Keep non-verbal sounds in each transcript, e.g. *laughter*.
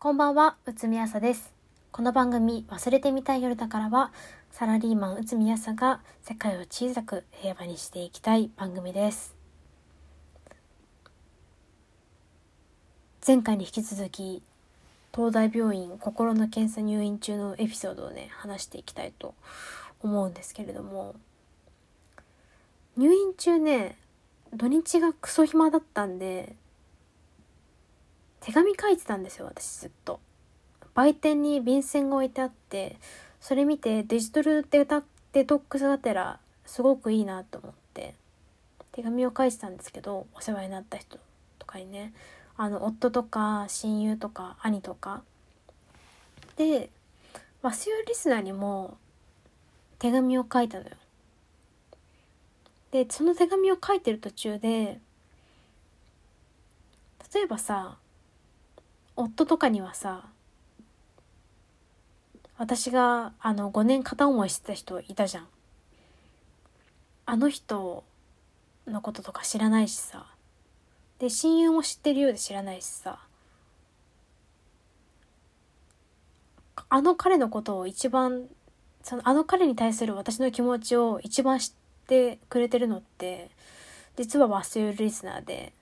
こんばんは、うつみあさです。この番組、忘れてみたい夜だからは、サラリーマンうつみあさが世界を小さく平和にしていきたい番組です。前回に引き続き、東大病院心の検査入院中のエピソードをね、話していきたいと思うんですけれども、入院中ね、土日がクソ暇だったんで、手紙書いてたんですよ私ずっと。売店に便箋が置いてあってそれ見てデジタルデタデトックスがてらすごくいいなと思って手紙を書いてたんですけどお世話になった人とかにね。あの夫とか親友とか兄とか。でワスユリスナーにも手紙を書いたのよ。でその手紙を書いてる途中で例えばさ夫とかにはさ私があの5年片思いしてた人いたじゃん。あの人のこととか知らないしさ。で親友も知ってるようで知らないしさ。あの彼のことを一番そのあの彼に対する私の気持ちを一番知ってくれてるのって実は忘れるリスナーで。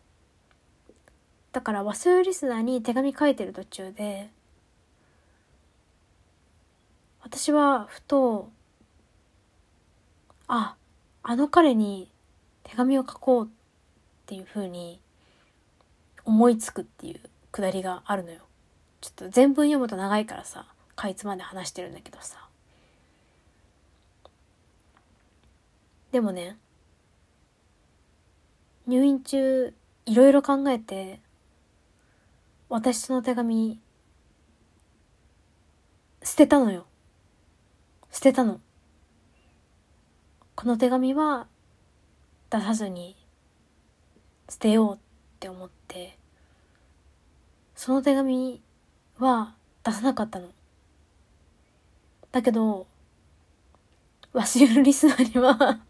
だから忘れるリスナーに手紙書いてる途中で私はふとああの彼に手紙を書こうっていうふうに思いつくっていうくだりがあるのよ。ちょっと全文読むと長いからさかいつまで話してるんだけどさ。でもね入院中いろいろ考えて私その手紙捨てたのよ。捨てたの。この手紙は出さずに捨てようって思ってその手紙は出さなかったの。だけど忘れるリスナーには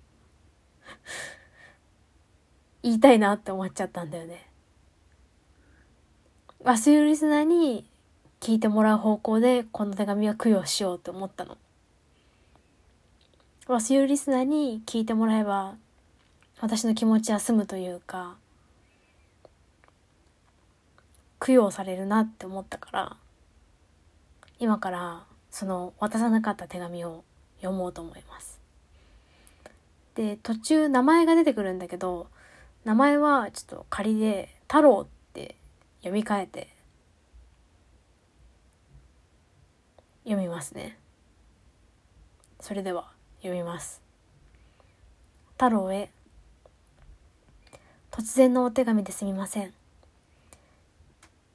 言いたいなって思っちゃったんだよね。忘れるリスナーに聞いてもらう方向でこの手紙は供養しようと思ったの。忘れるリスナーに聞いてもらえば私の気持ちは済むというか供養されるなって思ったから今からその渡さなかった手紙を読もうと思います。で途中名前が出てくるんだけど名前はちょっと仮で太郎って読み替えて。読みますね。それでは読みます。太郎へ。突然のお手紙ですみません。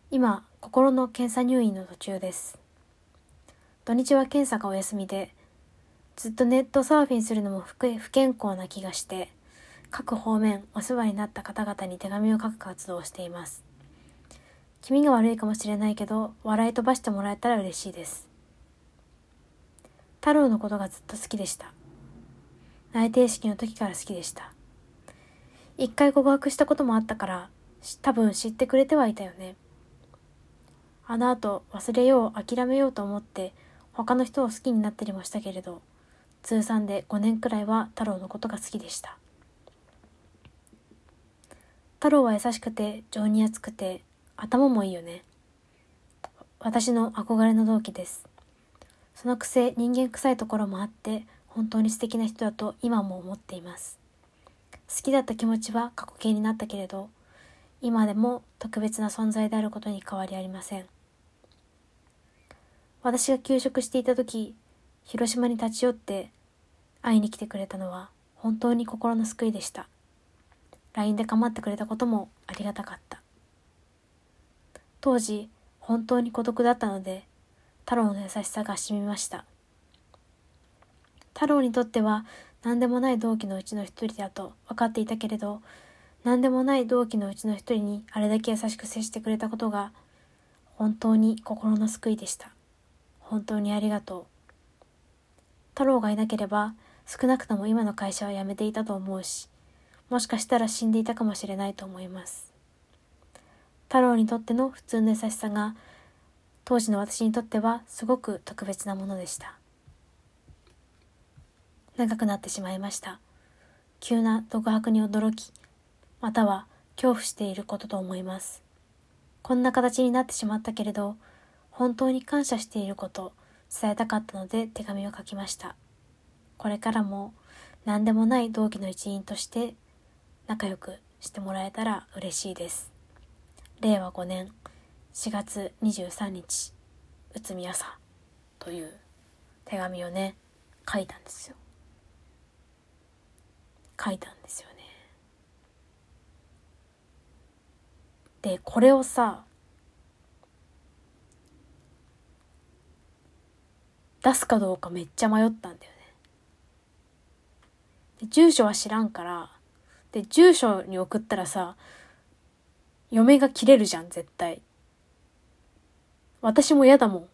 今心の検査入院の途中です。土日は検査がお休みでずっとネットサーフィンするのも不健康な気がして各方面お世話になった方々に手紙を書く活動をしています。気味が悪いかもしれないけど笑い飛ばしてもらえたら嬉しいです。太郎のことがずっと好きでした。内定式の時から好きでした。一回告白したこともあったから多分知ってくれてはいたよね。あの後忘れよう諦めようと思って他の人を好きになったりもしたけれど通算で5年くらいは太郎のことが好きでした。太郎は優しくて情に厚くて頭もいいよね。私の憧れの同期です。そのくせ人間臭いところもあって本当に素敵な人だと今も思っています。好きだった気持ちは過去形になったけれど今でも特別な存在であることに変わりありません。私が休職していた時広島に立ち寄って会いに来てくれたのは本当に心の救いでした。LINE で構ってくれたこともありがたかった。当時本当に孤独だったので太郎の優しさが染みました。太郎にとっては何でもない同期のうちの一人だと分かっていたけれど何でもない同期のうちの一人にあれだけ優しく接してくれたことが本当に心の救いでした。本当にありがとう。太郎がいなければ少なくとも今の会社は辞めていたと思うしもしかしたら死んでいたかもしれないと思います。太郎にとっての普通の優しさが当時の私にとってはすごく特別なものでした。長くなってしまいました。急な独白に驚きまたは恐怖していることと思います。こんな形になってしまったけれど本当に感謝していること伝えたかったので手紙を書きました。これからも何でもない同期の一員として仲良くしてもらえたら嬉しいです。令和5年4月23日内海朝という手紙をね書いたんですよ。書いたんですよね。でこれをさ出すかどうかめっちゃ迷ったんだよね。で住所は知らんからで住所に送ったらさ嫁が切れるじゃん絶対。私も嫌だもん。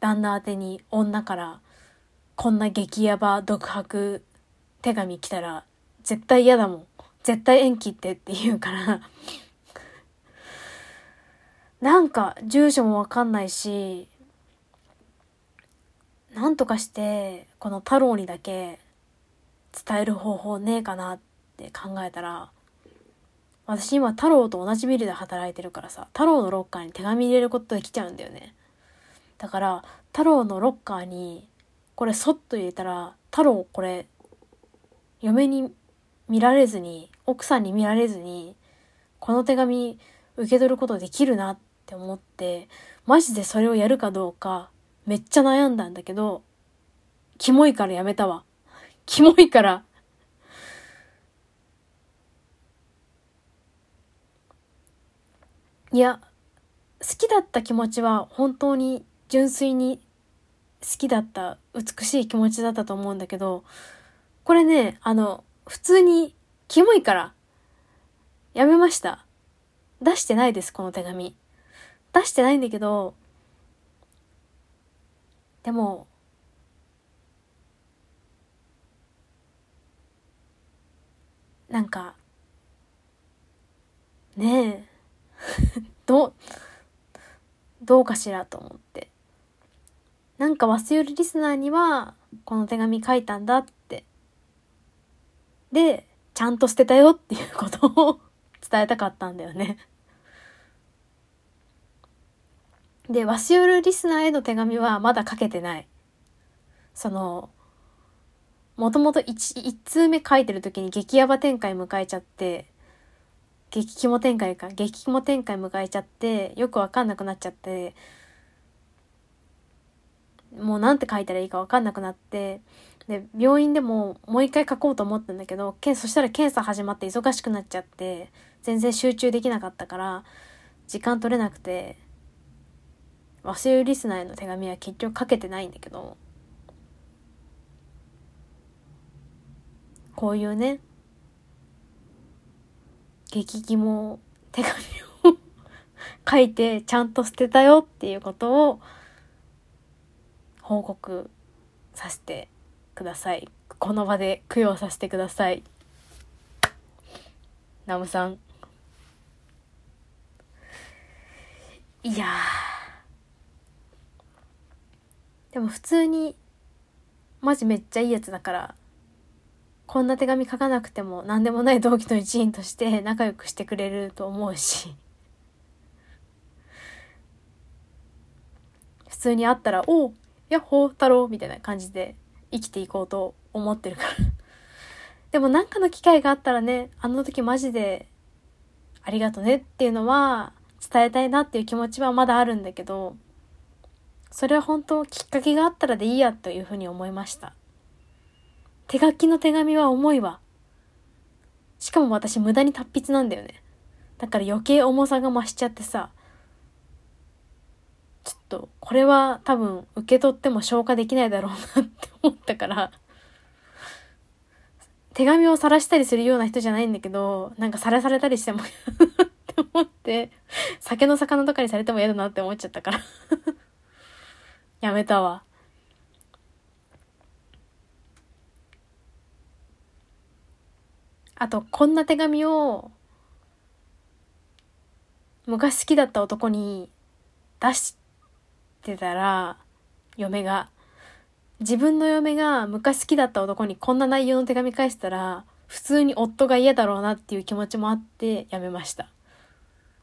旦那宛てに女からこんな激ヤバ独白手紙来たら絶対嫌だもん。絶対縁切ってって言うから。なんか住所もわかんないしなんとかしてこの太郎にだけ伝える方法ねえかなって考えたら私今太郎と同じビルで働いてるからさ太郎のロッカーに手紙入れることできちゃうんだよねだから太郎のロッカーにこれそっと入れたら太郎これ嫁に見られずに奥さんに見られずにこの手紙受け取ることできるなって思って、マジでそれをやるかどうか、めっちゃ悩んだんだけど、キモいからやめたわ。キモいから。いや、好きだった気持ちは本当に純粋に好きだった美しい気持ちだったと思うんだけど、これね、あの、普通にキモいからやめました。出してないです、この手紙。出してないんだけど、でも、なんか、ねえ、どうかしらと思って。なんか忘れるリスナーには、この手紙書いたんだって。で、ちゃんと捨てたよっていうことを *laughs* 伝えたかったんだよねで、ワシオルリスナーへの手紙はまだ書けてない。その、もともと 1, 通目書いてる時に激ヤバ展開迎えちゃって、激肝展開か、激肝展開迎えちゃって、よくわかんなくなっちゃって、もうなんて書いたらいいかわかんなくなって、で、病院でももう一回書こうと思ったんだけどけ、そしたら検査始まって忙しくなっちゃって、全然集中できなかったから、時間取れなくて、忘れるリスナーへの手紙は結局かけてないんだけどこういうね激気も手紙を書いてちゃんと捨てたよっていうことを報告させてください。この場で供養させてください。ナムさん。いやでも普通にマジめっちゃいいやつだからこんな手紙書かなくても何でもない同期の一員として仲良くしてくれると思うし *laughs* 普通に会ったら「おうやっほー太郎」みたいな感じで生きていこうと思ってるから *laughs* でもなんかの機会があったらねあの時マジでありがとねっていうのは伝えたいなっていう気持ちはまだあるんだけどそれは本当きっかけがあったらでいいやというふうに思いました。手書きの手紙は重いわ。しかも私無駄に達筆なんだよね。だから余計重さが増しちゃってさ、ちょっとこれは多分受け取っても消化できないだろうなって思ったから、手紙を晒したりするような人じゃないんだけど、なんかさらされたりしてもって思って、酒の魚とかにされても嫌だなって思っちゃったからやめたわ。あと、こんな手紙を、昔好きだった男に出してたら、嫁が、自分の嫁が昔好きだった男にこんな内容の手紙返したら、普通に夫が嫌だろうなっていう気持ちもあってやめました。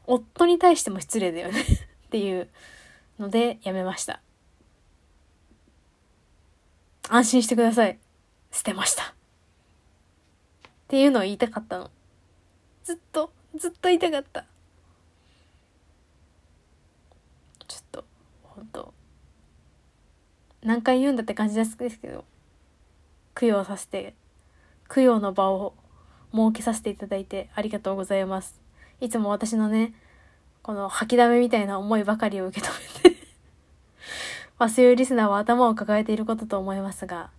夫に対しても失礼だよね *laughs* っていうのでやめました。安心してください。捨てました。っていうのを言いたかったの。ずっと、ずっと言いたかった。ちょっと、本当何回言うんだって感じですけど、供養させて、供養の場を設けさせていただいてありがとうございます。いつも私のね、この吐きだめみたいな思いばかりを受け止めて *laughs* 忘れリスナーは頭を抱えていることと思いますが、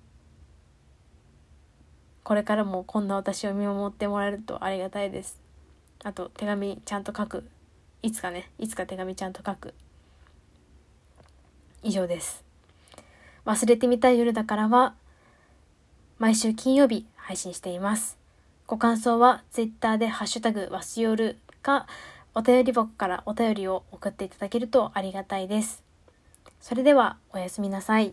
これからもこんな私を見守ってもらえるとありがたいです。あと、手紙ちゃんと書く。いつかね、いつか手紙ちゃんと書く。以上です。忘れてみたい夜だからは、毎週金曜日配信しています。ご感想は Twitter でハッシュタグわすよるか、お便り箱からお便りを送っていただけるとありがたいです。それではおやすみなさい。